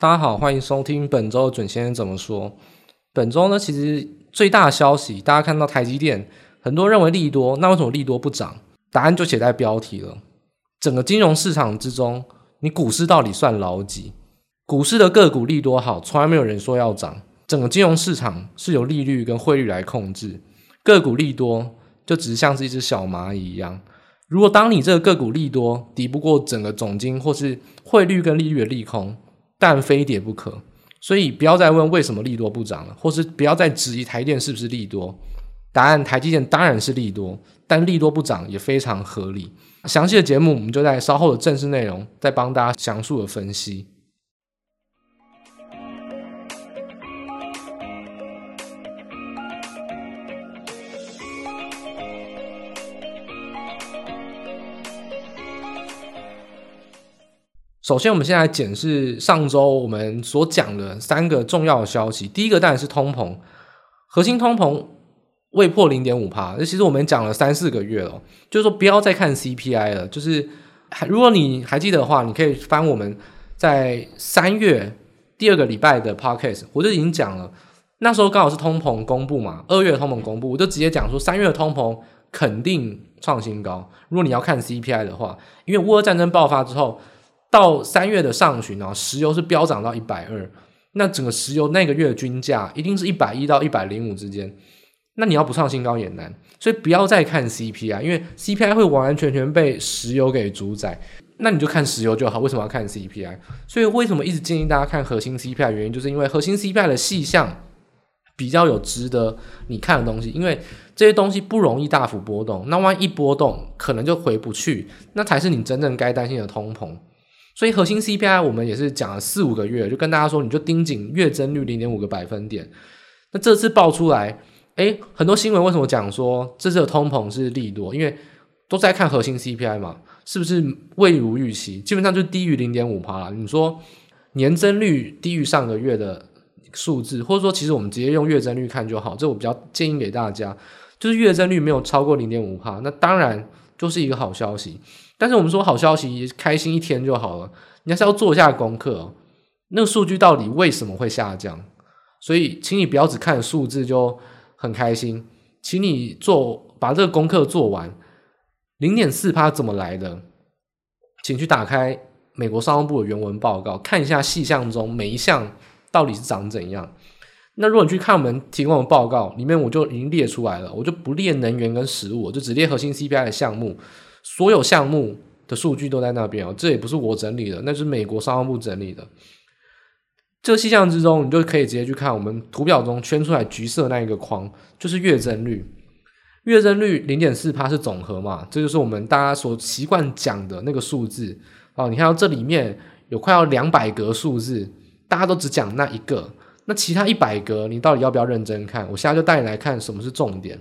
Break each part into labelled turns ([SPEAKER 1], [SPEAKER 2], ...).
[SPEAKER 1] 大家好，欢迎收听本周准先生怎么说。本周呢，其实最大的消息，大家看到台积电，很多认为利多，那为什么利多不涨？答案就写在标题了。整个金融市场之中，你股市到底算老几？股市的个股利多好，从来没有人说要涨。整个金融市场是由利率跟汇率来控制，个股利多就只是像是一只小蚂蚁一样。如果当你这个个股利多抵不过整个总经或是汇率跟利率的利空，但非跌不可，所以不要再问为什么利多不涨了，或是不要再质疑台电是不是利多。答案：台积电当然是利多，但利多不涨也非常合理。详细的节目我们就在稍后的正式内容再帮大家详述的分析。首先，我们先来检视上周我们所讲的三个重要的消息。第一个当然是通膨，核心通膨未破零点五趴。那其实我们讲了三四个月了，就是说不要再看 CPI 了。就是如果你还记得的话，你可以翻我们在三月第二个礼拜的 Podcast，我就已经讲了。那时候刚好是通膨公布嘛，二月的通膨公布，我就直接讲说三月的通膨肯定创新高。如果你要看 CPI 的话，因为乌俄战争爆发之后。到三月的上旬啊，石油是飙涨到一百二，那整个石油那个月的均价一定是一百一到一百零五之间，那你要不创新高也难，所以不要再看 CPI，因为 CPI 会完完全全被石油给主宰，那你就看石油就好。为什么要看 CPI？所以为什么一直建议大家看核心 CPI 原因，就是因为核心 CPI 的细项比较有值得你看的东西，因为这些东西不容易大幅波动，那万一波动可能就回不去，那才是你真正该担心的通膨。所以核心 CPI 我们也是讲了四五个月，就跟大家说，你就盯紧月增率零点五个百分点。那这次爆出来，诶，很多新闻为什么讲说这次的通膨是利多？因为都在看核心 CPI 嘛，是不是未如预期？基本上就低于零点五趴了。你说年增率低于上个月的数字，或者说其实我们直接用月增率看就好。这我比较建议给大家，就是月增率没有超过零点五趴，那当然就是一个好消息。但是我们说好消息，开心一天就好了。你还是要做一下功课哦，那个数据到底为什么会下降？所以，请你不要只看数字就很开心，请你做把这个功课做完。零点四趴怎么来的？请去打开美国商务部的原文报告，看一下细项中每一项到底是长怎样。那如果你去看我们提供的报告里面，我就已经列出来了，我就不列能源跟食物，我就只列核心 CPI 的项目。所有项目的数据都在那边哦，这也不是我整理的，那是美国商务部整理的。这个细项之中，你就可以直接去看我们图表中圈出来橘色那一个框，就是月增率。月增率零点四趴是总和嘛，这就是我们大家所习惯讲的那个数字哦。你看到这里面有快要两百格数字，大家都只讲那一个，那其他一百格你到底要不要认真看？我现在就带你来看什么是重点。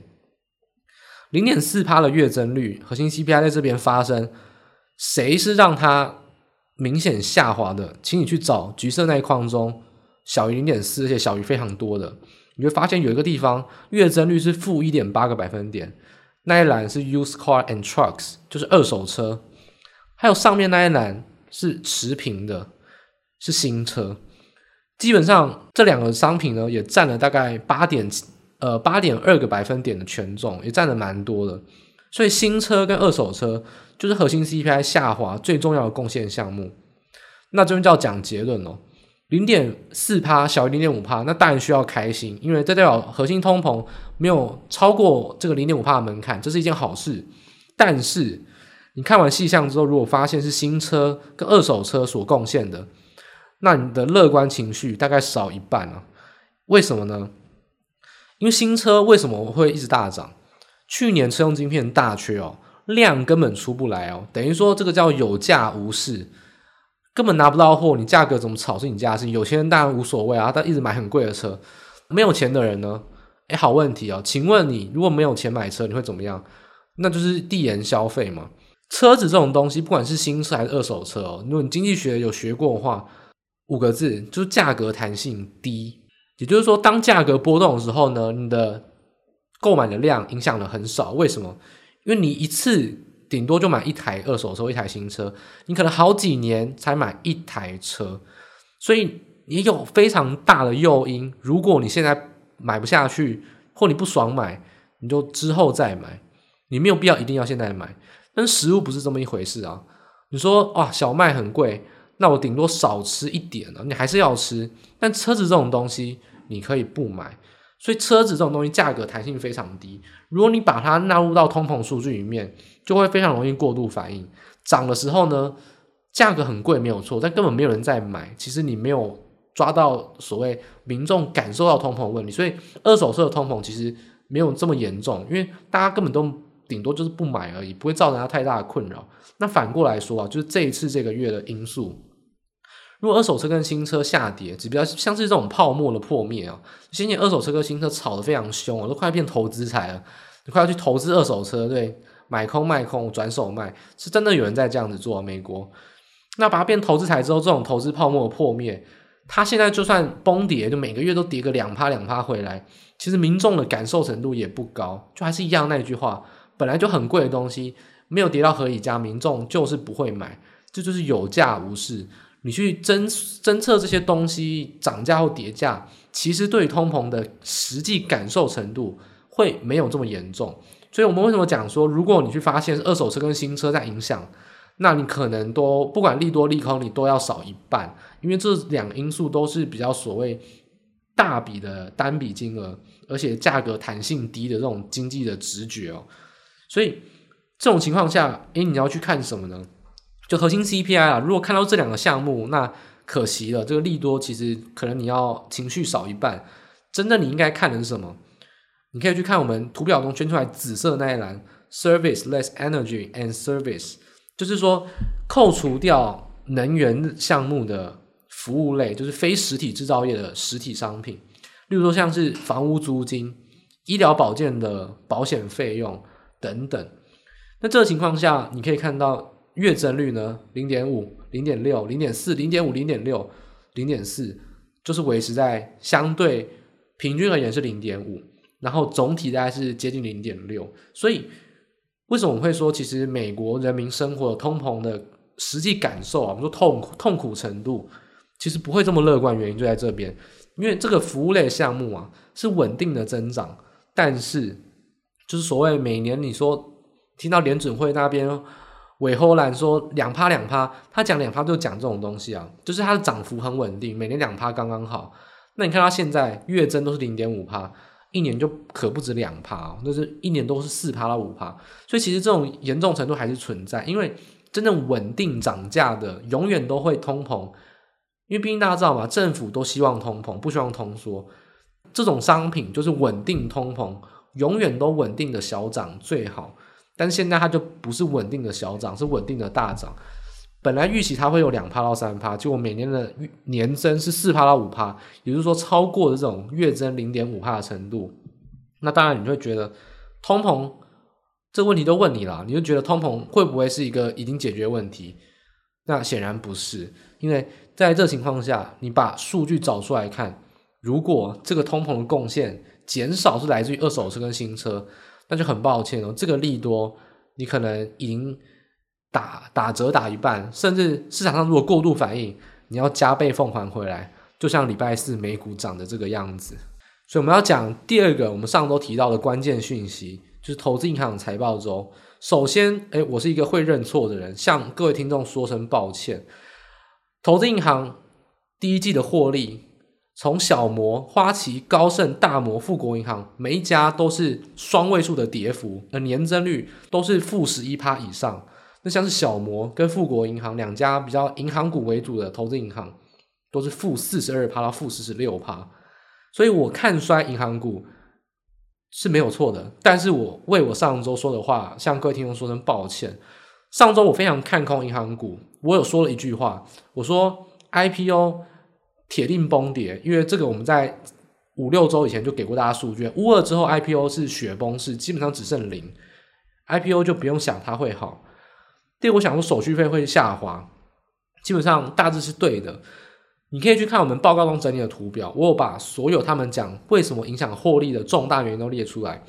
[SPEAKER 1] 零点四趴的月增率，核心 CPI 在这边发生，谁是让它明显下滑的？请你去找橘色那一框中小于零点四，而且小于非常多的，你会发现有一个地方月增率是负一点八个百分点，那一栏是 Used Car and Trucks，就是二手车，还有上面那一栏是持平的，是新车。基本上这两个商品呢，也占了大概八点。呃，八点二个百分点的权重也占了蛮多的，所以新车跟二手车就是核心 CPI 下滑最重要的贡献项目。那这边就要讲结论了，零点四趴小于零点五趴，那当然需要开心，因为这代表核心通膨没有超过这个零点五趴的门槛，这是一件好事。但是你看完细项之后，如果发现是新车跟二手车所贡献的，那你的乐观情绪大概少一半啊？为什么呢？因为新车为什么会一直大涨？去年车用晶片大缺哦，量根本出不来哦，等于说这个叫有价无市，根本拿不到货。你价格怎么炒是你家的事，有钱人当然无所谓啊，他一直买很贵的车。没有钱的人呢？诶，好问题哦，请问你如果没有钱买车，你会怎么样？那就是递延消费嘛。车子这种东西，不管是新车还是二手车哦，如果你经济学有学过的话，五个字就是价格弹性低。也就是说，当价格波动的时候呢，你的购买的量影响的很少。为什么？因为你一次顶多就买一台二手车、一台新车，你可能好几年才买一台车，所以也有非常大的诱因。如果你现在买不下去，或你不爽买，你就之后再买，你没有必要一定要现在买。但食物不是这么一回事啊！你说哇，小麦很贵，那我顶多少吃一点了，你还是要吃。但车子这种东西，你可以不买。所以车子这种东西价格弹性非常低，如果你把它纳入到通膨数据里面，就会非常容易过度反应。涨的时候呢，价格很贵没有错，但根本没有人在买。其实你没有抓到所谓民众感受到通膨的问题，所以二手车的通膨其实没有这么严重，因为大家根本都顶多就是不买而已，不会造成它太大的困扰。那反过来说啊，就是这一次这个月的因素。如果二手车跟新车下跌，只比较像是这种泡沫的破灭啊，今年二手车跟新车炒得非常凶啊，都快变投资财了，你快要去投资二手车，对，买空卖空转手卖，是真的有人在这样子做，美国。那把它变投资财之后，这种投资泡沫的破灭，它现在就算崩跌，就每个月都跌个两趴两趴回来，其实民众的感受程度也不高，就还是一样那句话，本来就很贵的东西，没有跌到何以家，民众就是不会买，这就是有价无市。你去侦侦测这些东西涨价或跌价，其实对通膨的实际感受程度会没有这么严重。所以我们为什么讲说，如果你去发现二手车跟新车在影响，那你可能都不管利多利空，你都要少一半，因为这两因素都是比较所谓大笔的单笔金额，而且价格弹性低的这种经济的直觉哦。所以这种情况下，诶，你要去看什么呢？就核心 CPI 啊，如果看到这两个项目，那可惜了。这个利多其实可能你要情绪少一半。真的你应该看的是什么？你可以去看我们图表中圈出来紫色那一栏，Service less energy and service，就是说扣除掉能源项目的服务类，就是非实体制造业的实体商品，例如说像是房屋租金、医疗保健的保险费用等等。那这个情况下，你可以看到。月增率呢，零点五、零点六、零点四、零点五、零点六、零点四，就是维持在相对平均而言是零点五，然后总体大概是接近零点六。所以为什么我会说，其实美国人民生活通膨的实际感受啊，我们说痛苦痛苦程度，其实不会这么乐观，原因就在这边，因为这个服务类项目啊是稳定的增长，但是就是所谓每年你说听到联准会那边。韦侯兰说两趴两趴，他讲两趴就讲这种东西啊，就是它的涨幅很稳定，每年两趴刚刚好。那你看它现在月增都是零点五趴，一年就可不止两趴哦，那是一年都是四趴到五趴。所以其实这种严重程度还是存在，因为真正稳定涨价的永远都会通膨，因为毕竟大家知道嘛，政府都希望通膨，不希望通缩。这种商品就是稳定通膨，永远都稳定的小涨最好。但现在它就不是稳定的小涨，是稳定的大涨。本来预期它会有两趴到三趴，结果每年的年增是四趴到五趴，也就是说超过了这种月增零点五趴的程度。那当然你会觉得通膨这个问题都问你了，你就觉得通膨会不会是一个已经解决问题？那显然不是，因为在这情况下，你把数据找出来看，如果这个通膨的贡献减少是来自于二手车跟新车。那就很抱歉哦，这个利多你可能已经打打折打一半，甚至市场上如果过度反应，你要加倍奉还回来。就像礼拜四美股涨的这个样子，所以我们要讲第二个我们上周提到的关键讯息，就是投资银行财报周。首先，哎，我是一个会认错的人，向各位听众说声抱歉。投资银行第一季的获利。从小摩、花旗、高盛、大摩、富国银行，每一家都是双位数的跌幅，而年增率都是负十一趴以上。那像是小摩跟富国银行两家比较银行股为主的投资银行，都是负四十二趴到负四十六趴。所以我看衰银行股是没有错的，但是我为我上周说的话向各位听众说声抱歉。上周我非常看空银行股，我有说了一句话，我说 IPO。铁定崩跌，因为这个我们在五六周以前就给过大家数据。乌俄之后 IPO 是雪崩式，基本上只剩零，IPO 就不用想它会好。第二，我想说手续费会下滑，基本上大致是对的。你可以去看我们报告中整理的图表，我有把所有他们讲为什么影响获利的重大原因都列出来。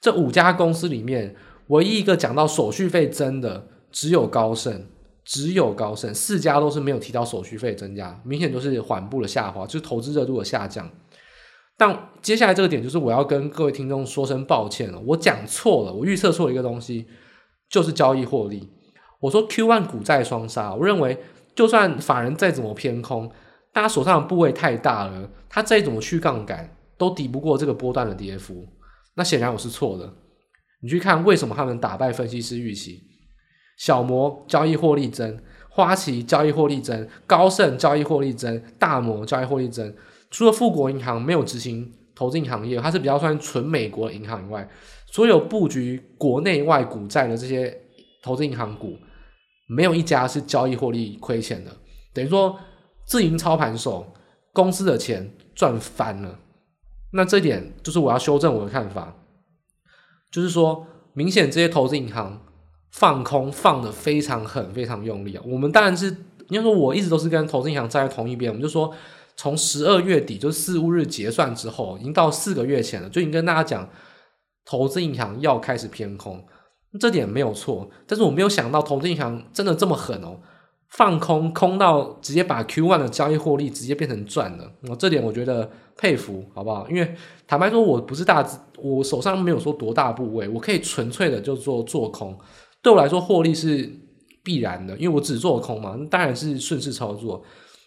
[SPEAKER 1] 这五家公司里面，唯一一个讲到手续费增的只有高盛，只有高盛四家都是没有提到手续费增加，明显都是缓步的下滑，就是投资热度的下降。但接下来这个点就是我要跟各位听众说声抱歉了，我讲错了，我预测错了一个东西，就是交易获利。我说 Q one 股债双杀，我认为就算法人再怎么偏空，大家手上的部位太大了，他再怎么去杠杆，都抵不过这个波段的跌幅。那显然我是错的。你去看为什么他们打败分析师预期？小摩交易获利增，花旗交易获利增，高盛交易获利增，大摩交易获利增。除了富国银行没有执行投资银行业，它是比较算纯美国银行以外，所有布局国内外股债的这些投资银行股，没有一家是交易获利亏钱的。等于说自营操盘手公司的钱赚翻了。那这点就是我要修正我的看法。就是说，明显这些投资银行放空放的非常狠，非常用力啊！我们当然是，应该说我一直都是跟投资银行站在同一边。我们就说，从十二月底，就是四五日结算之后，已经到四个月前了，就已经跟大家讲，投资银行要开始偏空，这点没有错。但是我没有想到，投资银行真的这么狠哦，放空空到直接把 Q One 的交易获利直接变成赚了。我这点我觉得佩服，好不好？因为坦白说，我不是大我手上没有说多大部位，我可以纯粹的就做做空，对我来说获利是必然的，因为我只做空嘛，当然是顺势操作。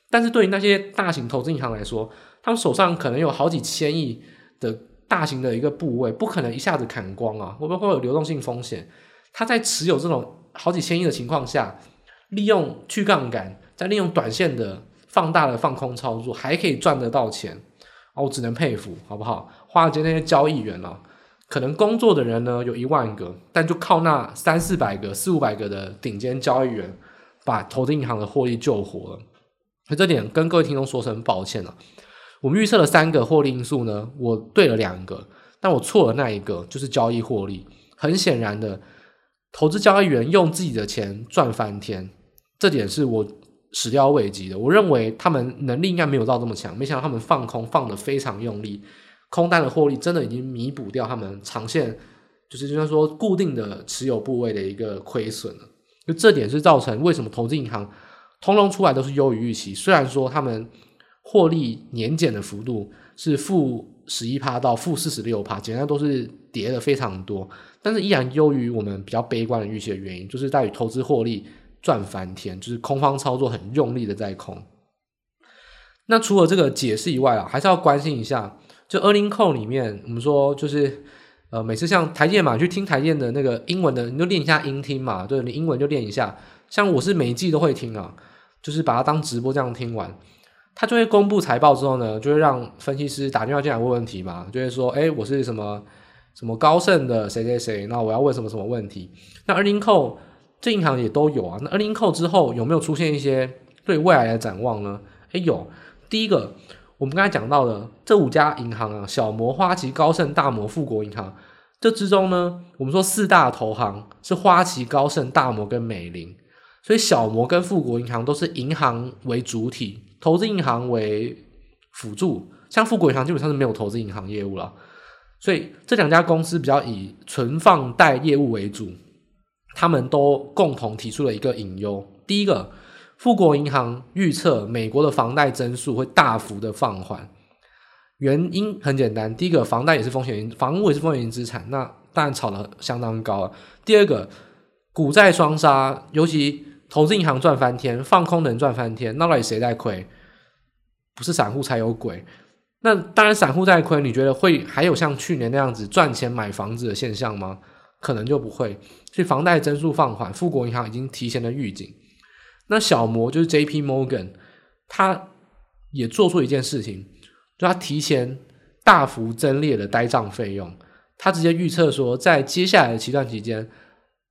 [SPEAKER 1] 但是对于那些大型投资银行来说，他们手上可能有好几千亿的大型的一个部位，不可能一下子砍光啊，会不会有流动性风险？他在持有这种好几千亿的情况下，利用去杠杆，再利用短线的放大的放空操作，还可以赚得到钱。我只能佩服，好不好？华尔街那些交易员啊，可能工作的人呢有一万个，但就靠那三四百个、四五百个的顶尖交易员，把投资银行的获利救活了。所以这点跟各位听众说声抱歉了。我们预测了三个获利因素呢，我对了两个，但我错了那一个，就是交易获利。很显然的，投资交易员用自己的钱赚翻天，这点是我。始料未及的，我认为他们能力应该没有到这么强，没想到他们放空放得非常用力，空单的获利真的已经弥补掉他们长线，就是就像说固定的持有部位的一个亏损了。就这点是造成为什么投资银行通通出来都是优于预期，虽然说他们获利年减的幅度是负十一趴到负四十六趴，简单都是跌的非常多，但是依然优于我们比较悲观的预期的原因，就是在于投资获利。赚翻天，就是空方操作很用力的在空。那除了这个解释以外啊，还是要关心一下，就 earning call 里面，我们说就是呃，每次像台电嘛，去听台电的那个英文的，你就练一下音听嘛，对，你英文就练一下。像我是每一季都会听啊，就是把它当直播这样听完。他就会公布财报之后呢，就会让分析师打电话进来问问题嘛，就会说，哎，我是什么什么高盛的谁谁谁，那我要问什么什么问题。那 earning call。这银行也都有啊。那 earning call 之后有没有出现一些对未来的展望呢？诶，有。第一个，我们刚才讲到的这五家银行啊，小摩、花旗、高盛、大摩、富国银行，这之中呢，我们说四大投行是花旗、高盛、大摩跟美林，所以小摩跟富国银行都是银行为主体，投资银行为辅助。像富国银行基本上是没有投资银行业务了，所以这两家公司比较以存放贷业务为主。他们都共同提出了一个隐忧。第一个，富国银行预测美国的房贷增速会大幅的放缓，原因很简单，第一个，房贷也是风险，房屋也是风险资产，那当然炒得相当高了。第二个，股债双杀，尤其投资银行赚翻天，放空能赚翻天，那到底谁在亏？不是散户才有鬼。那当然，散户在亏，你觉得会还有像去年那样子赚钱买房子的现象吗？可能就不会，所以房贷增速放缓，富国银行已经提前了预警。那小摩就是 J.P. Morgan，他也做出一件事情，就他提前大幅增列了呆账费用。他直接预测说，在接下来的期段期间，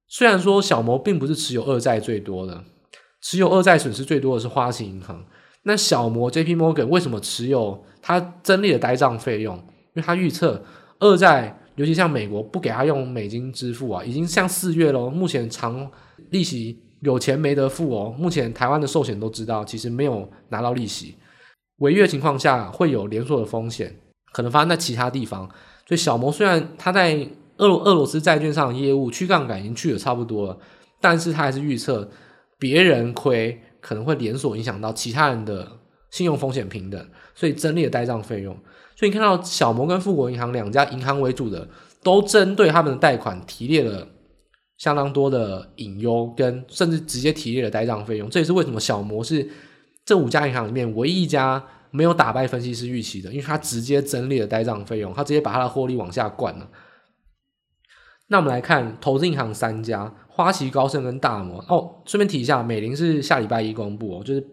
[SPEAKER 1] 虽然说小摩并不是持有二债最多的，持有二债损失最多的是花旗银行。那小摩 J.P. Morgan 为什么持有？他增列的呆账费用，因为他预测二债。尤其像美国不给他用美金支付啊，已经像四月咯。目前长利息有钱没得付哦。目前台湾的寿险都知道，其实没有拿到利息，违约情况下会有连锁的风险，可能发生在其他地方。所以小摩虽然他在俄罗俄罗斯债券上的业务去杠杆已经去的差不多了，但是他还是预测别人亏可能会连锁影响到其他人的信用风险平等，所以增列了呆账费用。所以你看到小摩跟富国银行两家银行为主的，都针对他们的贷款提列了相当多的隐忧，跟甚至直接提列了呆账费用。这也是为什么小摩是这五家银行里面唯一一家没有打败分析师预期的，因为他直接增列了呆账费用，他直接把他的获利往下灌了。那我们来看投资银行三家：花旗、高盛跟大摩。哦，顺便提一下，美林是下礼拜一公布哦，就是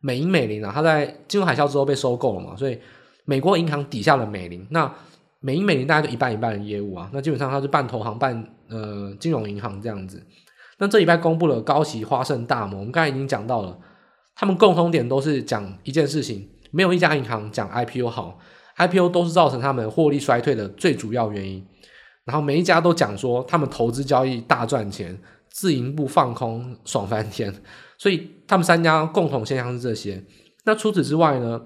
[SPEAKER 1] 美银美林啊，它在金融海啸之后被收购了嘛，所以美国银行底下的美林，那美银每年大概就一半一半的业务啊，那基本上它是半投行半呃金融银行这样子。那这礼拜公布了高息、花盛、大摩，我们刚才已经讲到了，他们共同点都是讲一件事情，没有一家银行讲 IPO 好，IPO 都是造成他们获利衰退的最主要原因。然后每一家都讲说他们投资交易大赚钱，自营部放空爽翻天，所以他们三家共同现象是这些。那除此之外呢，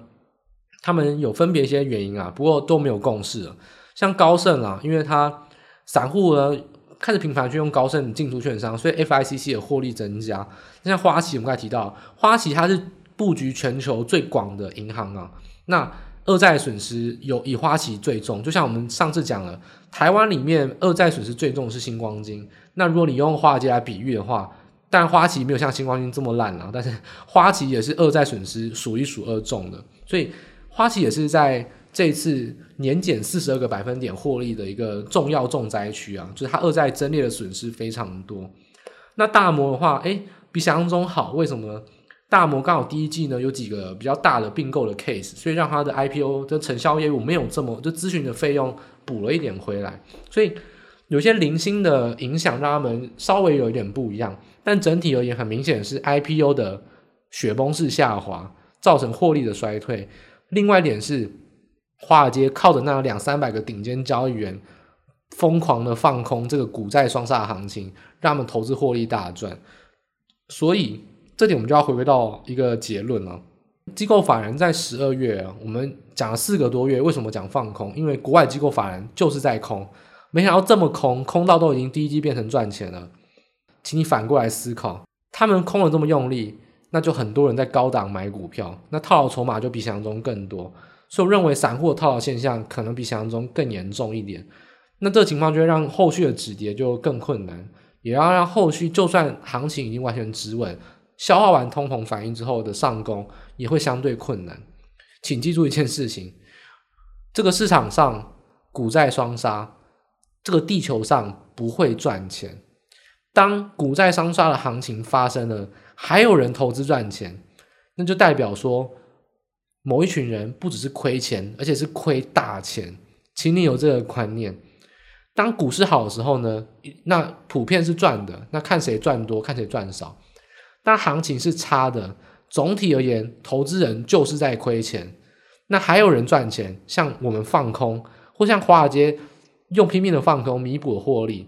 [SPEAKER 1] 他们有分别一些原因啊，不过都没有共识了。像高盛啊，因为他散户呢开始频繁去用高盛进出券商，所以 FICC 的获利增加。像花旗，我们刚才提到，花旗它是布局全球最广的银行啊，那。恶债损失有以花旗最重，就像我们上次讲了，台湾里面恶债损失最重是新光金。那如果你用华尔街来比喻的话，但花旗没有像新光金这么烂啊，但是花旗也是恶债损失数一数二重的，所以花旗也是在这次年减四十二个百分点获利的一个重要重灾区啊，就是它二债增列的损失非常多。那大摩的话，诶，比想象中好，为什么？大摩刚好第一季呢有几个比较大的并购的 case，所以让它的 IPO 的承销业务没有这么就咨询的费用补了一点回来，所以有些零星的影响让他们稍微有一点不一样，但整体而言很明显是 IPO 的雪崩式下滑造成获利的衰退。另外一点是华尔街靠着那两三百个顶尖交易员疯狂的放空这个股债双杀行情，让他们投资获利大赚，所以。这点我们就要回归到一个结论了。机构法人在十二月，我们讲了四个多月，为什么讲放空？因为国外机构法人就是在空，没想到这么空，空到都已经第一季变成赚钱了。请你反过来思考，他们空了这么用力，那就很多人在高档买股票，那套牢筹码就比想象中更多。所以我认为散户的套牢现象可能比想象中更严重一点。那这个情况就会让后续的止跌就更困难，也要让后续就算行情已经完全止稳。消化完通膨反应之后的上攻也会相对困难，请记住一件事情：这个市场上股债双杀，这个地球上不会赚钱。当股债双杀的行情发生了，还有人投资赚钱，那就代表说某一群人不只是亏钱，而且是亏大钱。请你有这个观念。当股市好的时候呢，那普遍是赚的，那看谁赚多，看谁赚少。当行情是差的，总体而言，投资人就是在亏钱。那还有人赚钱，像我们放空，或像华尔街用拼命的放空弥补获利，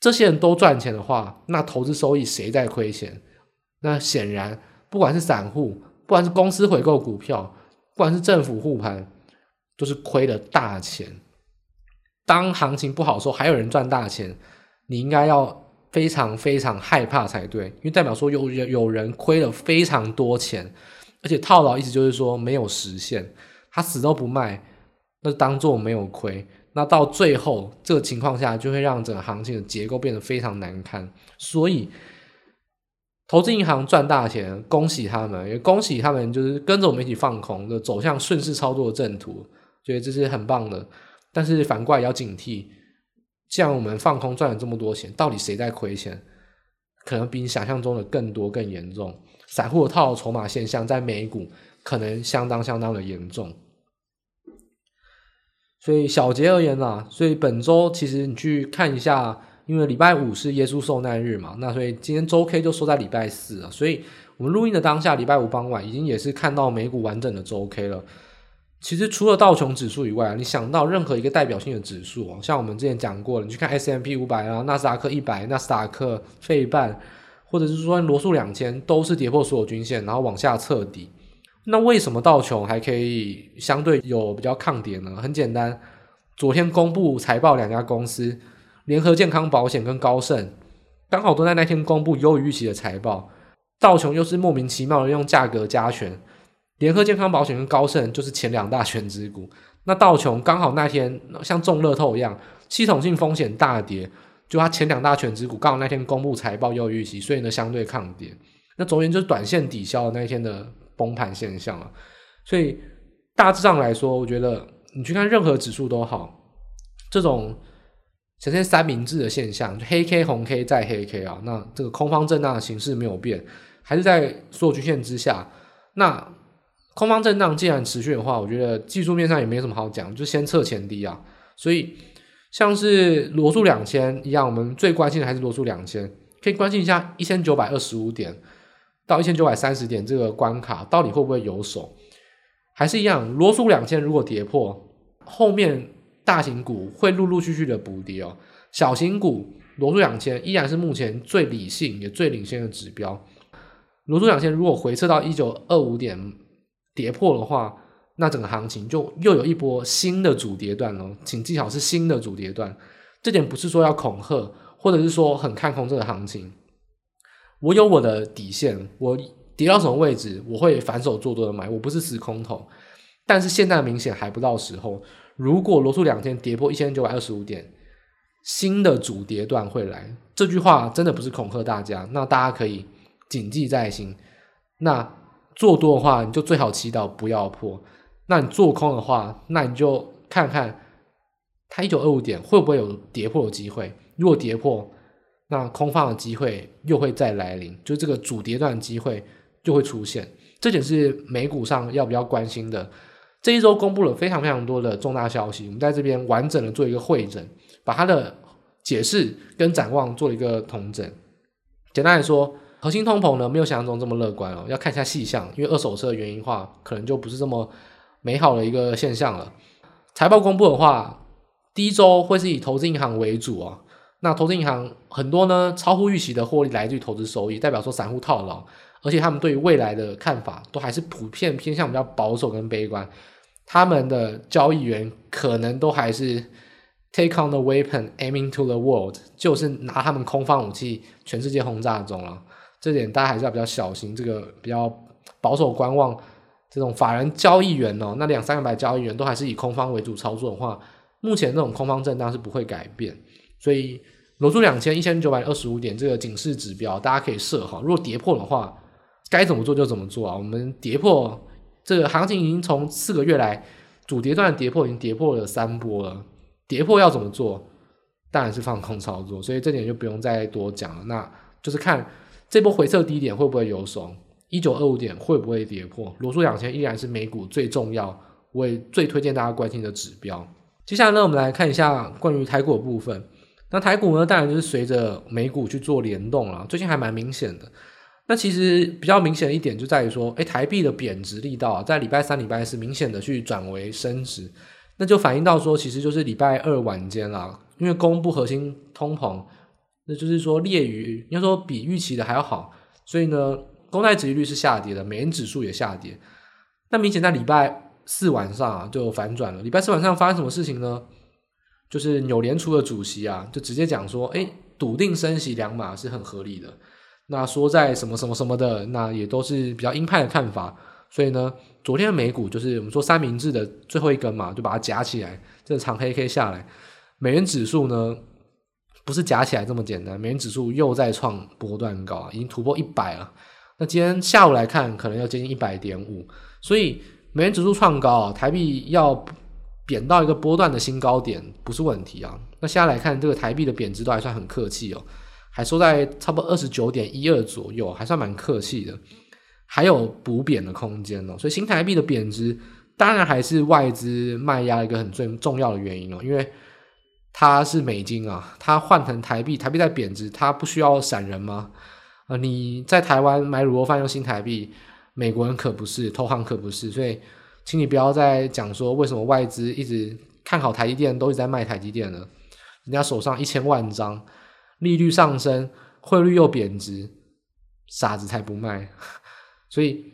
[SPEAKER 1] 这些人都赚钱的话，那投资收益谁在亏钱？那显然，不管是散户，不管是公司回购股票，不管是政府护盘，都是亏了大钱。当行情不好的时候，还有人赚大钱，你应该要。非常非常害怕才对，因为代表说有有人亏了非常多钱，而且套牢意思就是说没有实现，他死都不卖，那当做没有亏。那到最后这个情况下，就会让整个行情的结构变得非常难看。所以，投资银行赚大钱，恭喜他们，也恭喜他们，就是跟着我们一起放空，就走向顺势操作的正途，觉得这是很棒的。但是反过来也要警惕。像我们放空赚了这么多钱，到底谁在亏钱？可能比你想象中的更多、更严重。散户的套筹码现象在美股可能相当相当的严重。所以小结而言啊，所以本周其实你去看一下，因为礼拜五是耶稣受难日嘛，那所以今天周 K 就收在礼拜四了。所以我们录音的当下，礼拜五傍晚已经也是看到美股完整的周 K 了。其实除了道琼指数以外，你想到任何一个代表性的指数，像我们之前讲过了，你去看 S M P 五百啊、纳斯达克一百、纳斯达克费半，或者是说罗素两千，都是跌破所有均线，然后往下测底。那为什么道琼还可以相对有比较抗跌呢？很简单，昨天公布财报两家公司，联合健康保险跟高盛，刚好都在那天公布优于预期的财报。道琼又是莫名其妙的用价格加权，联合健康保险跟高盛就是前两大权值股。那道琼刚好那天像中乐透一样，系统性风险大跌，就它前两大权值股刚好那天公布财报又预期，所以呢相对抗跌。那总言就是短线抵消了那一天的崩盘现象啊。所以大致上来说，我觉得你去看任何指数都好，这种。呈现三明治的现象，就黑 K 红 K 再黑 K 啊，那这个空方震荡的形式没有变，还是在所有均线之下。那空方震荡既然持续的话，我觉得技术面上也没什么好讲，就先测前低啊。所以像是罗素两千一样，我们最关心的还是罗素两千，可以关心一下一千九百二十五点到一千九百三十点这个关卡到底会不会有手，还是一样，罗素两千如果跌破后面。大型股会陆陆续续的补跌哦，小型股罗素两千依然是目前最理性也最领先的指标。罗素两千如果回撤到一九二五点跌破的话，那整个行情就又有一波新的主跌段了。请记好，是新的主跌段。这点不是说要恐吓，或者是说很看空这个行情。我有我的底线，我跌到什么位置，我会反手做多的买，我不是死空头。但是现在明显还不到时候。如果罗素两千跌破一千九百二十五点，新的主跌段会来。这句话真的不是恐吓大家，那大家可以谨记在心。那做多的话，你就最好祈祷不要破；那你做空的话，那你就看看它一九二五点会不会有跌破的机会。如果跌破，那空方的机会又会再来临，就这个主跌段机会就会出现。这点是美股上要比较关心的。这一周公布了非常非常多的重大消息，我们在这边完整的做一个汇整，把它的解释跟展望做一个统整。简单来说，核心通膨呢没有想象中这么乐观哦，要看一下细项，因为二手车的原因化可能就不是这么美好的一个现象了。财报公布的话，第一周会是以投资银行为主啊，那投资银行很多呢超乎预期的获利来自于投资收益，代表说散户套牢，而且他们对于未来的看法都还是普遍偏向比较保守跟悲观。他们的交易员可能都还是 take on the weapon, aiming to the world，就是拿他们空方武器全世界轰炸中了。这点大家还是要比较小心。这个比较保守观望，这种法人交易员哦，那两三百交易员都还是以空方为主操作的话，目前这种空方震荡是不会改变。所以罗素两千一千九百二十五点这个警示指标，大家可以设好。如果跌破的话，该怎么做就怎么做啊。我们跌破。这个行情已经从四个月来主跌段跌破，已经跌破了三波了。跌破要怎么做？当然是放空操作，所以这点就不用再多讲了。那就是看这波回撤低点会不会有守，一九二五点会不会跌破。罗素两千依然是美股最重要，我也最推荐大家关心的指标。接下来呢，我们来看一下关于台股的部分。那台股呢，当然就是随着美股去做联动了，最近还蛮明显的。那其实比较明显的一点就在于说，诶，台币的贬值力道啊，在礼拜三、礼拜四明显的去转为升值，那就反映到说，其实就是礼拜二晚间啦，因为公布核心通膨，那就是说劣于，应该说比预期的还要好，所以呢，公债殖利率是下跌的，美元指数也下跌。那明显在礼拜四晚上啊，就反转了。礼拜四晚上发生什么事情呢？就是纽联储的主席啊，就直接讲说，诶，笃定升息两码是很合理的。那说在什么什么什么的，那也都是比较鹰派的看法。所以呢，昨天的美股就是我们说三明治的最后一根嘛，就把它夹起来，这个长黑 K 下来，美元指数呢不是夹起来这么简单，美元指数又再创波段高，已经突破一百了。那今天下午来看，可能要接近一百点五，所以美元指数创高，台币要贬到一个波段的新高点不是问题啊。那现在来看，这个台币的贬值都还算很客气哦。还收在差不多二十九点一二左右，还算蛮客气的，还有补贬的空间哦。所以新台币的贬值，当然还是外资卖压一个很最重要的原因哦。因为它是美金啊，它换成台币，台币在贬值，它不需要闪人吗？啊、你在台湾买卤肉饭用新台币，美国人可不是，投行可不是，所以请你不要再讲说为什么外资一直看好台积电，都一直在卖台积电了，人家手上一千万张。利率上升，汇率又贬值，傻子才不卖。所以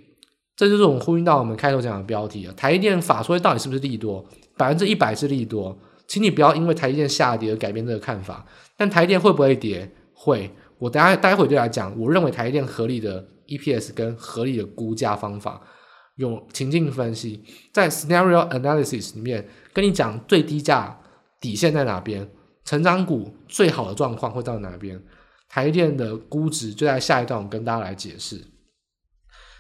[SPEAKER 1] 这就是我们呼应到我们开头讲的标题啊。台积电法说到底是不是利多？百分之一百是利多，请你不要因为台积电下跌而改变这个看法。但台积电会不会跌？会。我等下待会就来讲，我认为台积电合理的 EPS 跟合理的估价方法，用情境分析，在 Scenario Analysis 里面跟你讲最低价底线在哪边，成长股最好的状况会到哪边，台电的估值就在下一段我跟大家来解释。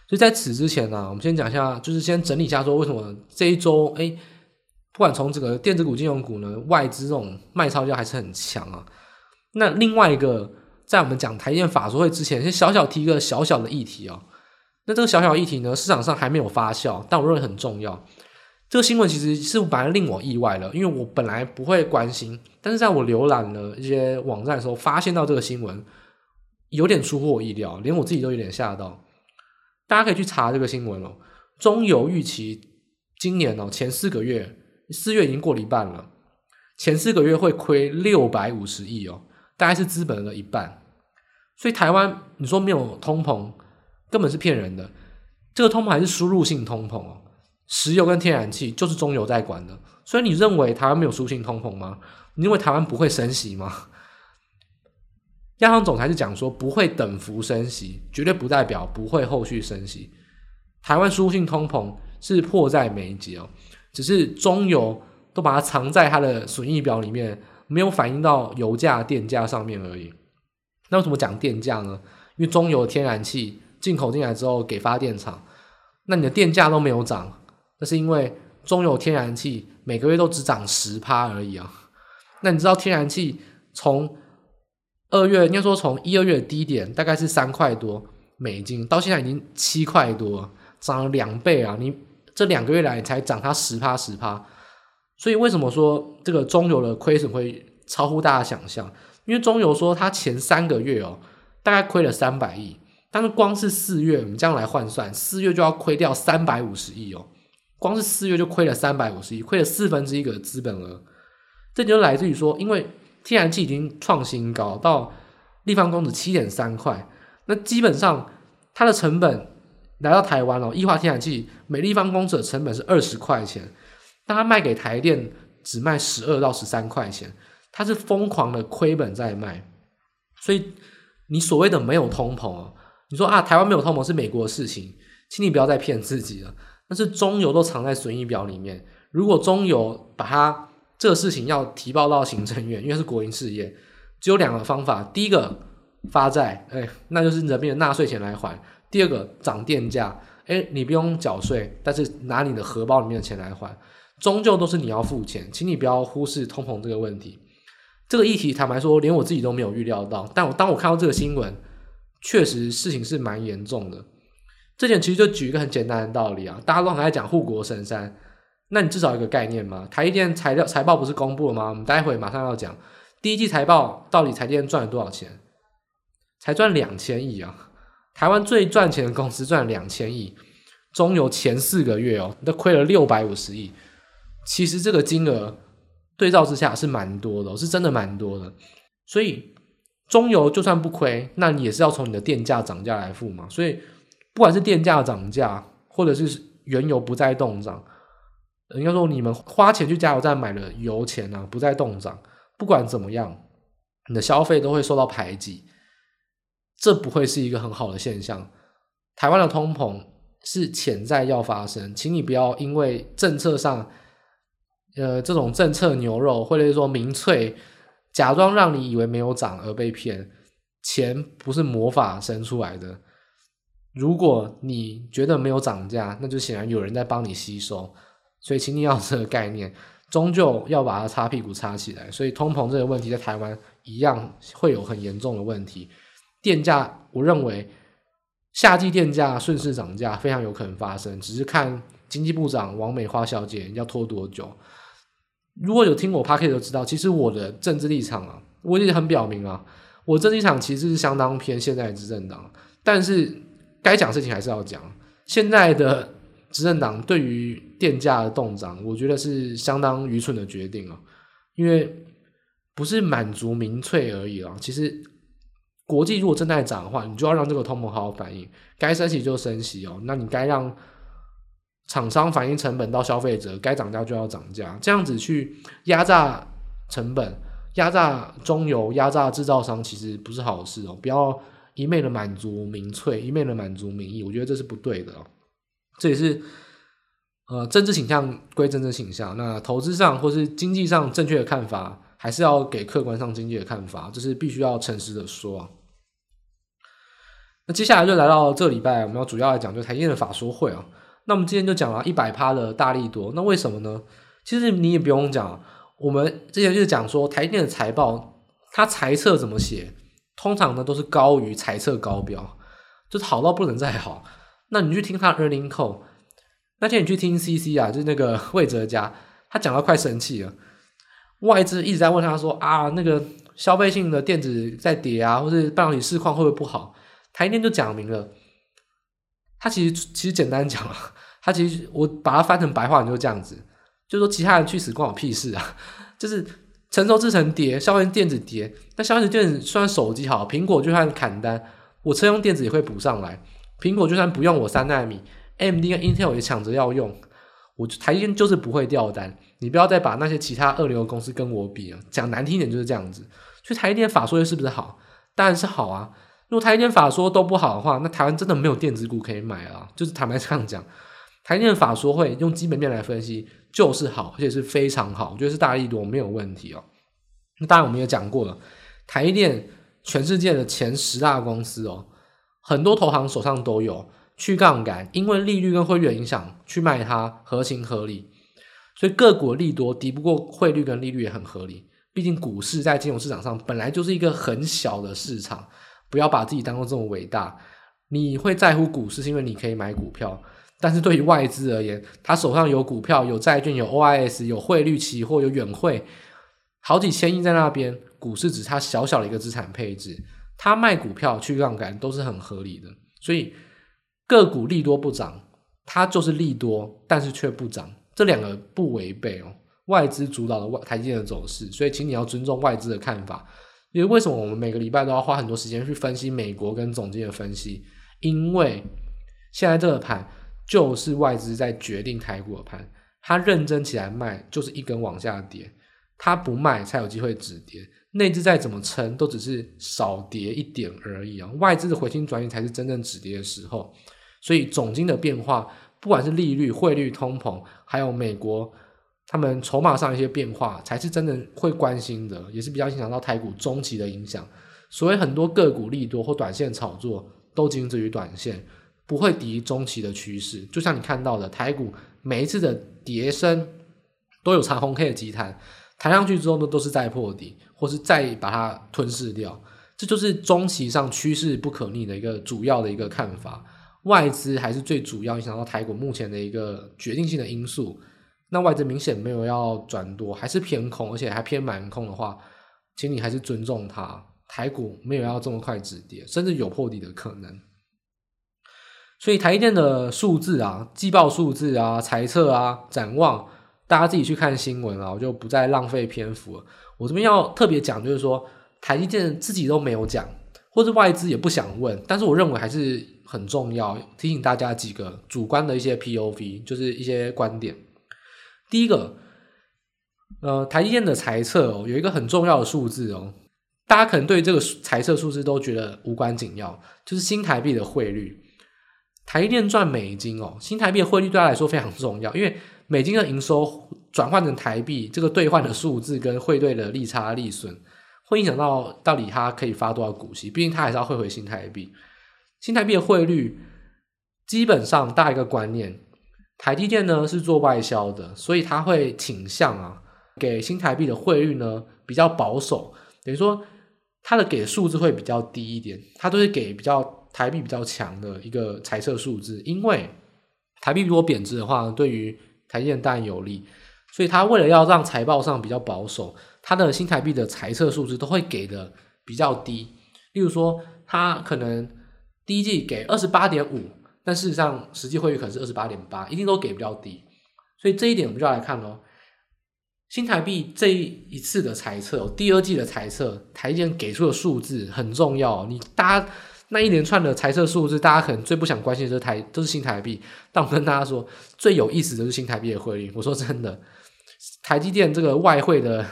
[SPEAKER 1] 所以在此之前呢、啊，我们先讲一下，就是先整理一下说为什么这一周，哎，不管从这个电子股、金融股呢，外资这种卖超价还是很强啊。那另外一个。在我们讲台电法说会之前，先小小提一个小小的议题哦。那这个小小议题呢，市场上还没有发酵，但我认为很重要。这个新闻其实是蛮令我意外了，因为我本来不会关心，但是在我浏览了一些网站的时候，发现到这个新闻有点出乎我意料，连我自己都有点吓到。大家可以去查这个新闻哦。中油预期今年哦前四个月，四月已经过了一半了，前四个月会亏六百五十亿哦，大概是资本的一半。所以台湾，你说没有通膨，根本是骗人的。这个通膨还是输入性通膨哦，石油跟天然气就是中油在管的。所以你认为台湾没有输性通膨吗？你认为台湾不会升息吗？央行总裁是讲说不会等幅升息，绝对不代表不会后续升息。台湾输性通膨是迫在眉睫哦，只是中油都把它藏在它的损益表里面，没有反映到油价、电价上面而已。那为什么讲电价呢？因为中油天然气进口进来之后给发电厂，那你的电价都没有涨，那是因为中油天然气每个月都只涨十趴而已啊。那你知道天然气从二月应该说从一二月的低点大概是三块多美金，到现在已经七块多，涨了两倍啊！你这两个月来才涨它十趴十趴，所以为什么说这个中油的亏损会超乎大家想象？因为中油说，它前三个月哦，大概亏了三百亿，但是光是四月，我们这样来换算，四月就要亏掉三百五十亿哦，光是四月就亏了三百五十亿，亏了四分之一个资本额。这就来自于说，因为天然气已经创新高到立方公尺七点三块，那基本上它的成本来到台湾哦，液化天然气每立方公尺的成本是二十块钱，但它卖给台电只卖十二到十三块钱。它是疯狂的亏本在卖，所以你所谓的没有通膨哦，你说啊，台湾没有通膨是美国的事情，请你不要再骗自己了。但是中油都藏在损益表里面，如果中油把它这个事情要提报到行政院，因为是国营事业，只有两个方法：第一个发债，哎，那就是人民的纳税钱来还；第二个涨电价，哎，你不用缴税，但是拿你的荷包里面的钱来还，终究都是你要付钱，请你不要忽视通膨这个问题。这个议题坦白说，连我自己都没有预料到。但我当我看到这个新闻，确实事情是蛮严重的。这点其实就举一个很简单的道理啊，大家都很爱讲护国神山，那你至少有一个概念嘛。台积电财料财报不是公布了吗？我们待会马上要讲第一季财报，到底台积电赚了多少钱？才赚两千亿啊！台湾最赚钱的公司赚两千亿，中油前四个月哦，都亏了六百五十亿。其实这个金额。对照之下是蛮多的，是真的蛮多的，所以中油就算不亏，那你也是要从你的电价涨价来付嘛。所以不管是电价涨价，或者是原油不再动涨，应该说你们花钱去加油站买的油钱啊不再动涨，不管怎么样，你的消费都会受到排挤，这不会是一个很好的现象。台湾的通膨是潜在要发生，请你不要因为政策上。呃，这种政策牛肉，或者是说民粹，假装让你以为没有涨而被骗，钱不是魔法生出来的。如果你觉得没有涨价，那就显然有人在帮你吸收。所以，请你要这个概念，终究要把它擦屁股擦起来。所以，通膨这个问题在台湾一样会有很严重的问题。电价，我认为夏季电价顺势涨价非常有可能发生，只是看经济部长王美花小姐要拖多久。如果有听我 Podcast 就知道，其实我的政治立场啊，我已经很表明啊，我政治立场其实是相当偏现在执政党，但是该讲事情还是要讲。现在的执政党对于电价的动涨，我觉得是相当愚蠢的决定啊，因为不是满足民粹而已啊。其实国际如果正在涨的话，你就要让这个通膨好好反应，该升息就升息哦，那你该让。厂商反映成本到消费者，该涨价就要涨价，这样子去压榨成本，压榨中游、压榨制造商，其实不是好事哦。不要一昧的满足民粹，一昧的满足民意，我觉得这是不对的哦。这也是呃政治倾向归政治倾向，那投资上或是经济上正确的看法，还是要给客观上经济的看法，这是必须要诚实的说。那接下来就来到这礼拜，我们要主要来讲就台积电的法说会啊。那我们今天就讲了一百趴的大力多，那为什么呢？其实你也不用讲，我们之前就是讲说台积电的财报，它财测怎么写，通常呢都是高于财测高标，就是好到不能再好。那你去听他 earning call，那天你去听 CC 啊，就是那个魏哲家，他讲到快生气了，外资一直在问他说啊，那个消费性的电子在跌啊，或者半导体市况会不会不好？台电就讲明了，他其实其实简单讲，他其实我把它翻成白话，你就这样子，就说其他人去死关我屁事啊！就是成熟制成跌，消费电子跌，那消费电子虽然手机好，苹果就算砍单，我车用电子也会补上来。苹果就算不用我三奈米，AMD 跟 Intel 也抢着要用，我台积电就是不会掉单。你不要再把那些其他二流的公司跟我比啊，讲难听点就是这样子。所以台积电法说是不是好？当然是好啊。如果台积电法说都不好的话，那台湾真的没有电子股可以买啊！就是坦白这样讲，台电法说会用基本面来分析，就是好，而且是非常好，我觉得是大利多没有问题哦。那当然我们也讲过了，台电全世界的前十大公司哦，很多投行手上都有去杠杆，因为利率跟汇率影响去卖它，合情合理。所以个股利多敌不过汇率跟利率也很合理，毕竟股市在金融市场上本来就是一个很小的市场。不要把自己当做这么伟大。你会在乎股市，是因为你可以买股票。但是对于外资而言，他手上有股票、有债券、有 OIS、有汇率期货、有远汇，好几千亿在那边。股市只是他小小的一个资产配置，他卖股票去杠杆都是很合理的。所以个股利多不涨，它就是利多，但是却不涨，这两个不违背哦。外资主导的外台积电的走势，所以请你要尊重外资的看法。因为为什么我们每个礼拜都要花很多时间去分析美国跟总经的分析？因为现在这个盘就是外资在决定台股的盘，他认真起来卖就是一根往下跌，他不卖才有机会止跌。内资再怎么撑都只是少跌一点而已啊！外资的回心转意才是真正止跌的时候。所以总金的变化，不管是利率、汇率、通膨，还有美国。他们筹码上一些变化，才是真的会关心的，也是比较影响到台股中期的影响。所以很多个股利多或短线炒作，都仅止于短线，不会敌中期的趋势。就像你看到的，台股每一次的跌升，都有长红 K 的急弹，弹上去之后呢，都是再破底，或是再把它吞噬掉。这就是中期上趋势不可逆的一个主要的一个看法。外资还是最主要影响到台股目前的一个决定性的因素。那外资明显没有要转多，还是偏空，而且还偏满空的话，请你还是尊重它。台股没有要这么快止跌，甚至有破底的可能。所以台积电的数字啊，季报数字啊，财测啊，展望，大家自己去看新闻啊，我就不再浪费篇幅了。我这边要特别讲，就是说台积电自己都没有讲，或者外资也不想问，但是我认为还是很重要，提醒大家几个主观的一些 POV，就是一些观点。第一个，呃，台积电的财测哦，有一个很重要的数字哦，大家可能对这个财测数字都觉得无关紧要，就是新台币的汇率。台积电赚美金哦，新台币的汇率对他来说非常重要，因为美金的营收转换成台币，这个兑换的数字跟汇兑的利差利损，会影响到到底它可以发多少股息，毕竟它还是要汇回新台币。新台币的汇率基本上大一个观念。台积电呢是做外销的，所以它会倾向啊给新台币的汇率呢比较保守，等于说它的给数字会比较低一点，它都是给比较台币比较强的一个财测数字，因为台币如果贬值的话，对于台积电当然有利，所以它为了要让财报上比较保守，它的新台币的财测数字都会给的比较低，例如说它可能第一季给二十八点五。但事实上，实际汇率可能是二十八点八，一定都给比较低，所以这一点我们就要来看咯。新台币这一次的财测，第二季的财测，台积电给出的数字很重要。你大家那一连串的财测数字，大家可能最不想关心的就是台都是新台币，但我跟大家说，最有意思的是新台币的汇率。我说真的，台积电这个外汇的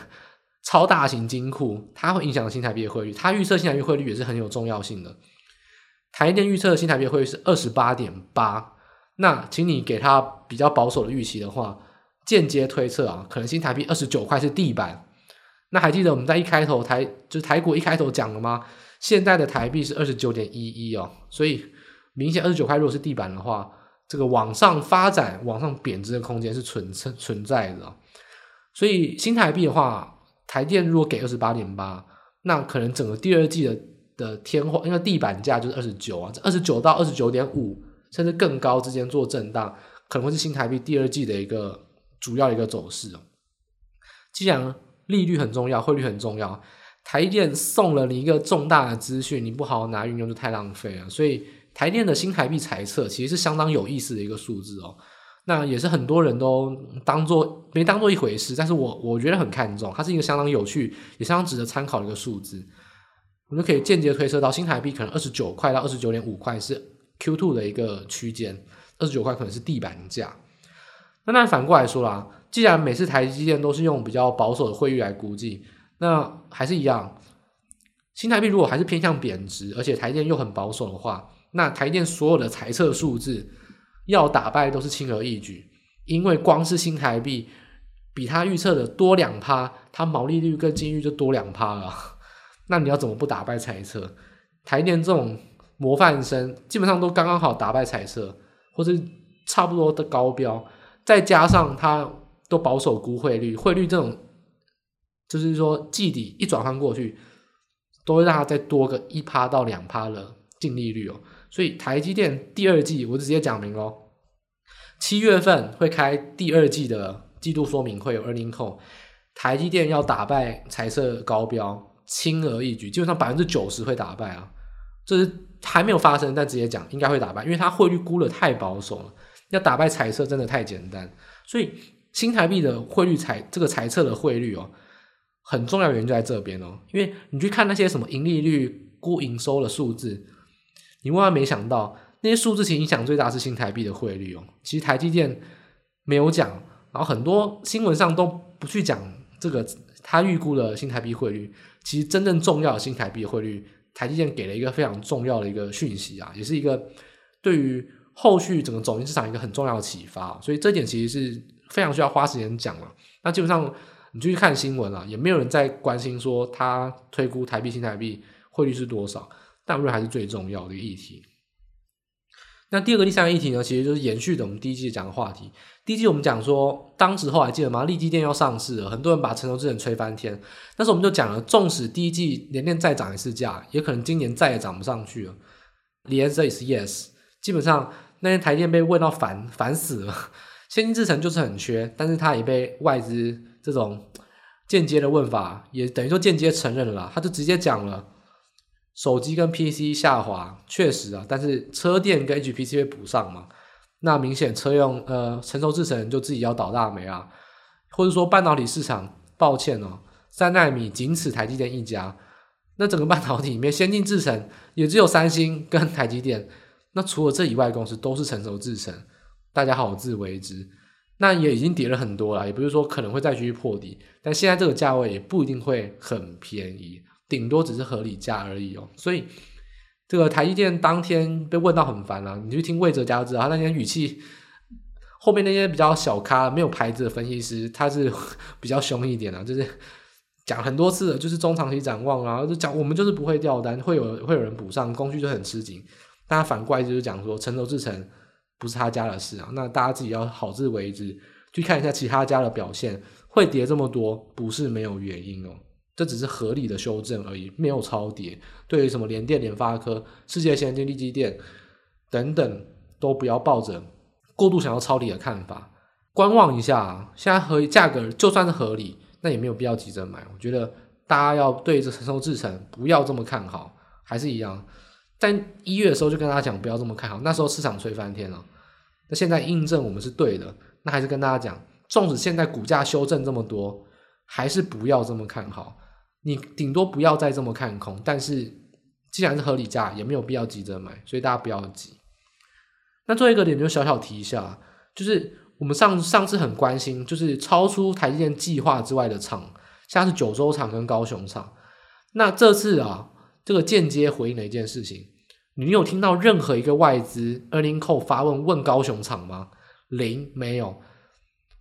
[SPEAKER 1] 超大型金库，它会影响新台币的汇率。它预测新台币汇率也是很有重要性的。台电预测的新台币汇率是二十八点八，那请你给它比较保守的预期的话，间接推测啊，可能新台币二十九块是地板。那还记得我们在一开头台就是台股一开头讲了吗？现在的台币是二十九点一一哦，所以明显二十九块如果是地板的话，这个往上发展、往上贬值的空间是存存在的。所以新台币的话，台电如果给二十八点八，那可能整个第二季的的天花，因为地板价就是二十九啊，这二十九到二十九点五，甚至更高之间做震荡，可能会是新台币第二季的一个主要一个走势哦。既然利率很重要，汇率很重要。台电送了你一个重大的资讯，你不好好拿运用就太浪费了。所以台电的新台币财测其实是相当有意思的一个数字哦。那也是很多人都当做没当做一回事，但是我我觉得很看重，它是一个相当有趣也相当值得参考的一个数字。我们可以间接推测到新台币可能二十九块到二十九点五块是 Q two 的一个区间，二十九块可能是地板价。那那反过来说啦。既然每次台积电都是用比较保守的汇率来估计，那还是一样，新台币如果还是偏向贬值，而且台电又很保守的话，那台电所有的财测数字要打败都是轻而易举，因为光是新台币比他预测的多两趴，它毛利率跟净利率就多两趴了，那你要怎么不打败财测？台电这种模范生基本上都刚刚好打败财测，或是差不多的高标，再加上它。都保守估汇率，汇率这种就是说季底一转换过去，都会让它再多个一趴到两趴的净利率哦。所以台积电第二季我就直接讲明喽，七月份会开第二季的季度说明会，有 earnings call，台积电要打败财色高标，轻而易举，基本上百分之九十会打败啊。这是还没有发生，但直接讲应该会打败，因为它汇率估得太保守了，要打败彩色真的太简单，所以。新台币的汇率财这个财测的汇率哦，很重要原因就在这边哦，因为你去看那些什么盈利率、估营收的数字，你万万没想到那些数字其实影响最大是新台币的汇率哦。其实台积电没有讲，然后很多新闻上都不去讲这个他预估的新台币汇率。其实真正重要的新台币汇率，台积电给了一个非常重要的一个讯息啊，也是一个对于后续整个总经市场一个很重要的启发。所以这点其实是。非常需要花时间讲了，那基本上你就去看新闻了，也没有人在关心说他推估台币新台币汇率是多少，但汇率还是最重要的一个议题。那第二个、第三个议题呢，其实就是延续的我们第一季讲的话题。第一季我们讲说，当时候还记得吗？力积电要上市了，很多人把成熟制程吹翻天。但是我们就讲了，纵使第一季联电再涨一次价，也可能今年再也涨不上去了。Yes，Yes，基本上那天台电被问到烦烦死了。先进制程就是很缺，但是它也被外资这种间接的问法，也等于说间接承认了。他就直接讲了，手机跟 PC 下滑，确实啊，但是车电跟 HPC 会补上嘛。那明显车用呃成熟制程就自己要倒大霉啊，或者说半导体市场，抱歉哦，三纳米仅此台积电一家。那整个半导体里面，先进制程也只有三星跟台积电，那除了这以外，公司都是成熟制程。大家好自为之，那也已经跌了很多了，也不是说可能会再继续破底，但现在这个价位也不一定会很便宜，顶多只是合理价而已哦。所以这个台积电当天被问到很烦了，你去听魏哲家就知道，他那天语气后面那些比较小咖没有牌子的分析师，他是比较凶一点的，就是讲很多次，就是中长期展望啊，就讲我们就是不会掉单，会有会有人补上，供需就很吃紧。但反过来就是讲说，成熟制成。不是他家的事啊，那大家自己要好自为之，去看一下其他家的表现，会跌这么多，不是没有原因哦，这只是合理的修正而已，没有超跌。对于什么联电、联发科、世界先进、力积电等等，都不要抱着过度想要抄底的看法，观望一下。现在合价格就算是合理，那也没有必要急着买。我觉得大家要对这成熟制程不要这么看好，还是一样。但一月的时候就跟大家讲不要这么看好，那时候市场吹翻天了。那现在印证我们是对的，那还是跟大家讲，纵使现在股价修正这么多，还是不要这么看好。你顶多不要再这么看空，但是既然是合理价，也没有必要急着买，所以大家不要急。那最后一个点就小小提一下，就是我们上上次很关心，就是超出台积电计划之外的厂，现在是九州厂跟高雄厂。那这次啊，这个间接回应了一件事情，你有听到任何一个外资 earning call 发问问高雄厂吗？零，没有。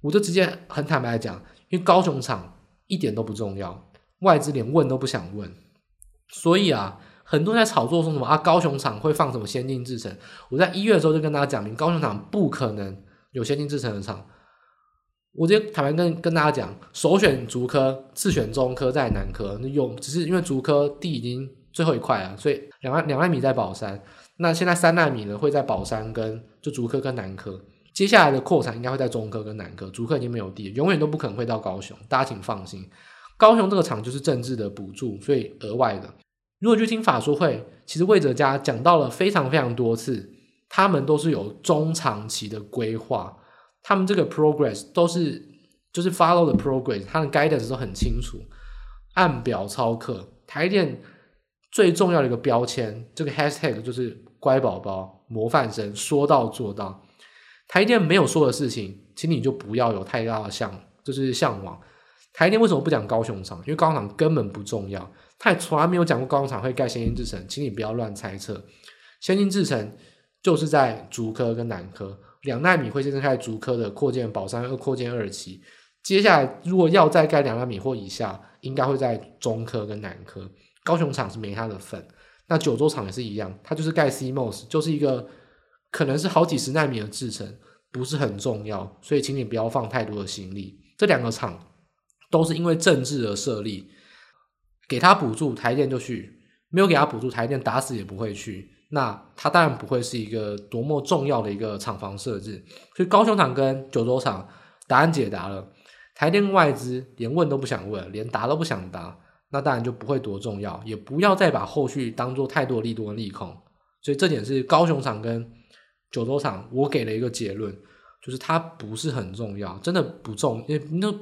[SPEAKER 1] 我就直接很坦白的讲，因为高雄厂一点都不重要，外资连问都不想问。所以啊，很多人在炒作说什么啊，高雄厂会放什么先进制程？我在一月的时候就跟大家讲明，高雄厂不可能有先进制程的厂。我直接坦白跟跟大家讲，首选竹科，次选中科，再南科。那有只是因为竹科地已经最后一块啊，所以两万两奈米在宝山。那现在三纳米呢会在宝山跟就竹科跟南科。接下来的扩产应该会在中科跟南科，竹科已经没有地，永远都不可能会到高雄。大家请放心，高雄这个厂就是政治的补助，所以额外的。如果去听法说会，其实魏哲家讲到了非常非常多次，他们都是有中长期的规划。他们这个 progress 都是就是 follow the progress，他的 guidance 都很清楚，按表操课。台电最重要的一个标签，这个 hashtag 就是乖宝宝、模范生，说到做到。台电没有说的事情，请你就不要有太大的向，就是向往。台电为什么不讲高雄厂？因为高雄厂根本不重要，他也从来没有讲过高雄厂会盖先进制程，请你不要乱猜测。先进制程就是在竹科跟南科。两奈米会先开竹科的扩建，宝山二扩建二期。接下来如果要再盖两奈米或以下，应该会在中科跟南科。高雄厂是没它的份。那九州厂也是一样，它就是盖 CMOS，就是一个可能是好几十纳米的制程，不是很重要。所以请你不要放太多的心力。这两个厂都是因为政治而设立，给他补助，台电就去；没有给他补助，台电打死也不会去。那它当然不会是一个多么重要的一个厂房设置，所以高雄厂跟九州厂答案解答了，台电外资连问都不想问，连答都不想答，那当然就不会多重要，也不要再把后续当做太多利多跟利空，所以这点是高雄厂跟九州厂我给了一个结论，就是它不是很重要，真的不重，也那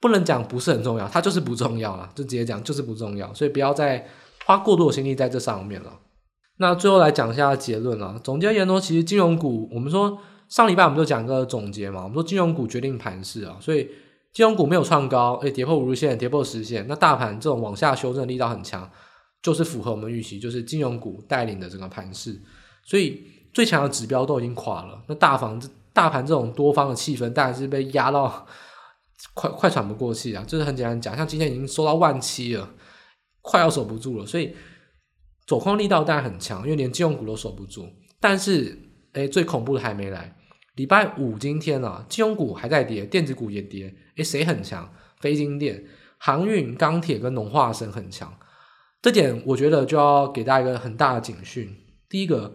[SPEAKER 1] 不能讲不是很重要，它就是不重要了，就直接讲就是不重要，所以不要再花过多的心力在这上面了。那最后来讲一下结论了。总结而言呢，其实金融股，我们说上礼拜我们就讲个总结嘛。我们说金融股决定盘势啊，所以金融股没有创高，诶，跌破五日线，跌破十线，那大盘这种往下修正力道很强，就是符合我们预期，就是金融股带领的整个盘势。所以最强的指标都已经垮了，那大房子大盘这种多方的气氛，当然是被压到 快快喘不过气啊。就是很简单讲，像今天已经收到万七了，快要守不住了，所以。走空力道当然很强，因为连金融股都守不住。但是，诶，最恐怖的还没来。礼拜五今天啊，金融股还在跌，电子股也跌。诶，谁很强？非晶电、航运、钢铁跟农化生很强。这点我觉得就要给大家一个很大的警讯。第一个，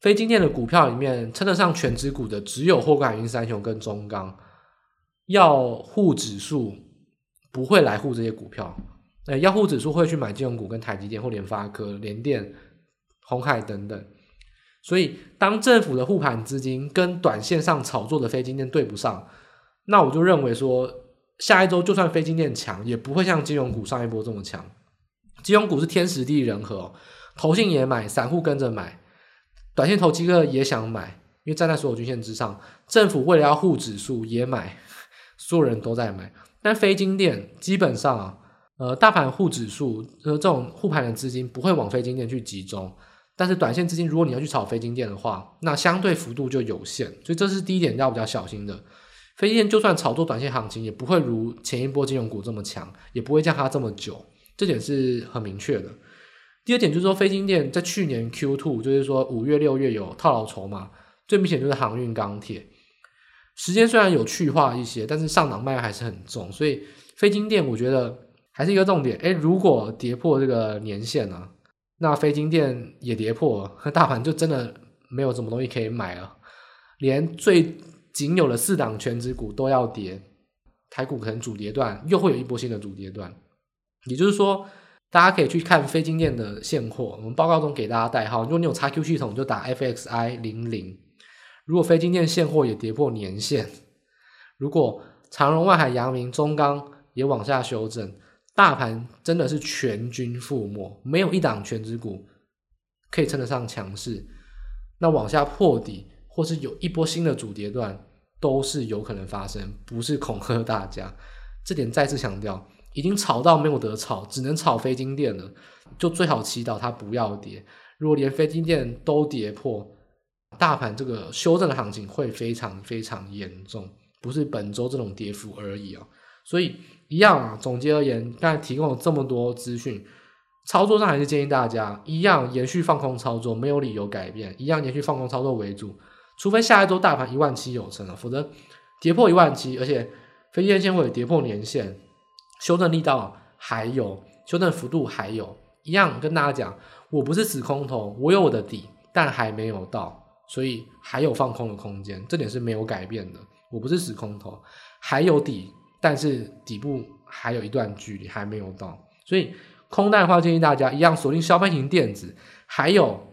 [SPEAKER 1] 非晶电的股票里面称得上全值股的只有货柜海运三雄跟中钢，要护指数不会来护这些股票。诶，要护指数会去买金融股，跟台积电或联发科、联电、鸿海等等。所以，当政府的护盘资金跟短线上炒作的非金电对不上，那我就认为说，下一周就算非金电强，也不会像金融股上一波这么强。金融股是天时地利人和，投信也买，散户跟着买，短线投机客也想买，因为站在所有均线之上，政府为了要护指数也买，所有人都在买。但非金电基本上啊。呃，大盘护指数，呃，这种护盘的资金不会往非金电去集中，但是短线资金如果你要去炒非金电的话，那相对幅度就有限，所以这是第一点要比较小心的。非金电就算炒作短线行情，也不会如前一波金融股这么强，也不会降它这么久，这点是很明确的。第二点就是说，非金电在去年 Q two，就是说五月、六月有套牢筹码，最明显就是航运、钢铁。时间虽然有去化一些，但是上档卖还是很重，所以非金电我觉得。还是一个重点，诶，如果跌破这个年线啊，那非晶电也跌破了，大盘就真的没有什么东西可以买了，连最仅有的四档全值股都要跌，台股可能主跌段又会有一波新的主跌段，也就是说，大家可以去看非晶电的现货，我们报告中给大家代号，如果你有 XQ 系统就打 FXI 零零，如果非晶电现货也跌破年线，如果长荣、万海、阳明、中钢也往下修正。大盘真的是全军覆没，没有一档全值股可以称得上强势。那往下破底，或是有一波新的主跌段，都是有可能发生，不是恐吓大家。这点再次强调，已经炒到没有得炒，只能炒非金电了，就最好祈祷它不要跌。如果连非金电都跌破，大盘这个修正的行情会非常非常严重，不是本周这种跌幅而已啊。所以一样啊，总结而言，刚才提供了这么多资讯，操作上还是建议大家一样延续放空操作，没有理由改变，一样延续放空操作为主，除非下一周大盘一万七有成了，否则跌破一万七，而且非金电会跌破年线，修正力道还有，修正幅度还有，一样跟大家讲，我不是死空头，我有我的底，但还没有到，所以还有放空的空间，这点是没有改变的，我不是死空头，还有底。但是底部还有一段距离还没有到，所以空单的话，建议大家一样锁定消费型电子，还有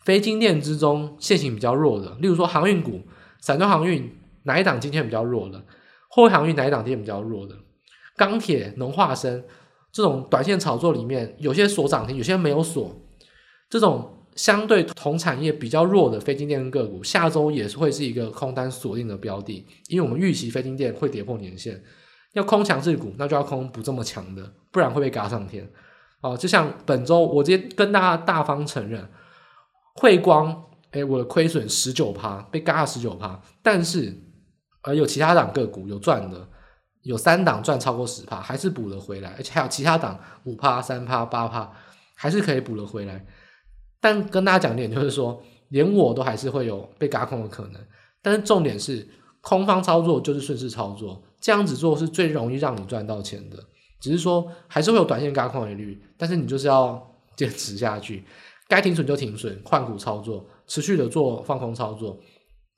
[SPEAKER 1] 非金电之中线型比较弱的，例如说航运股、散装航运哪一档今天比较弱的，货柜航运哪一档今天比较弱的，钢铁、农化生这种短线炒作里面，有些锁涨停，有些没有锁，这种相对同产业比较弱的非金电个股，下周也是会是一个空单锁定的标的，因为我们预期非金电会跌破年线。要空强势股，那就要空不这么强的，不然会被嘎上天。哦，就像本周我直接跟大家大方承认，汇光，诶，我的亏损十九趴，被嘎了十九趴，但是呃有其他档个股有赚的，有三档赚超过十趴，还是补了回来，而且还有其他档五趴、三趴、八趴，还是可以补了回来。但跟大家讲一点，就是说，连我都还是会有被嘎空的可能。但是重点是，空方操作就是顺势操作。这样子做是最容易让你赚到钱的，只是说还是会有短线轧空的率，但是你就是要坚持下去，该停损就停损，换股操作，持续的做放空操作。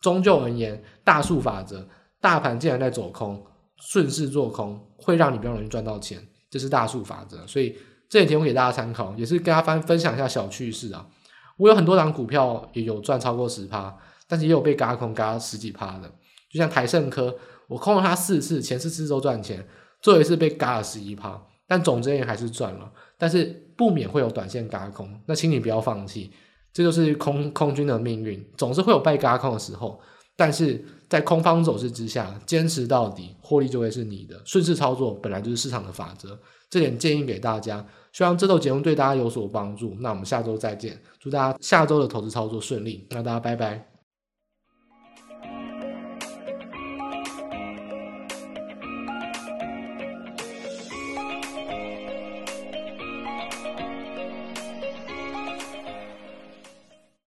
[SPEAKER 1] 终究而言，大数法则，大盘既然在走空，顺势做空会让你比较容易赚到钱，这是大数法则。所以这几天我给大家参考，也是跟大家分分享一下小趣事啊。我有很多档股票也有赚超过十趴，但是也有被轧空轧十几趴的，就像台盛科。我空了它四次，前四次都赚钱，最后一次被嘎了十一趴，但总之也还是赚了。但是不免会有短线嘎空，那请你不要放弃，这就是空空军的命运，总是会有被嘎空的时候。但是在空方走势之下，坚持到底，获利就会是你的。顺势操作本来就是市场的法则，这点建议给大家。希望这周节目对大家有所帮助。那我们下周再见，祝大家下周的投资操作顺利。那大家拜拜。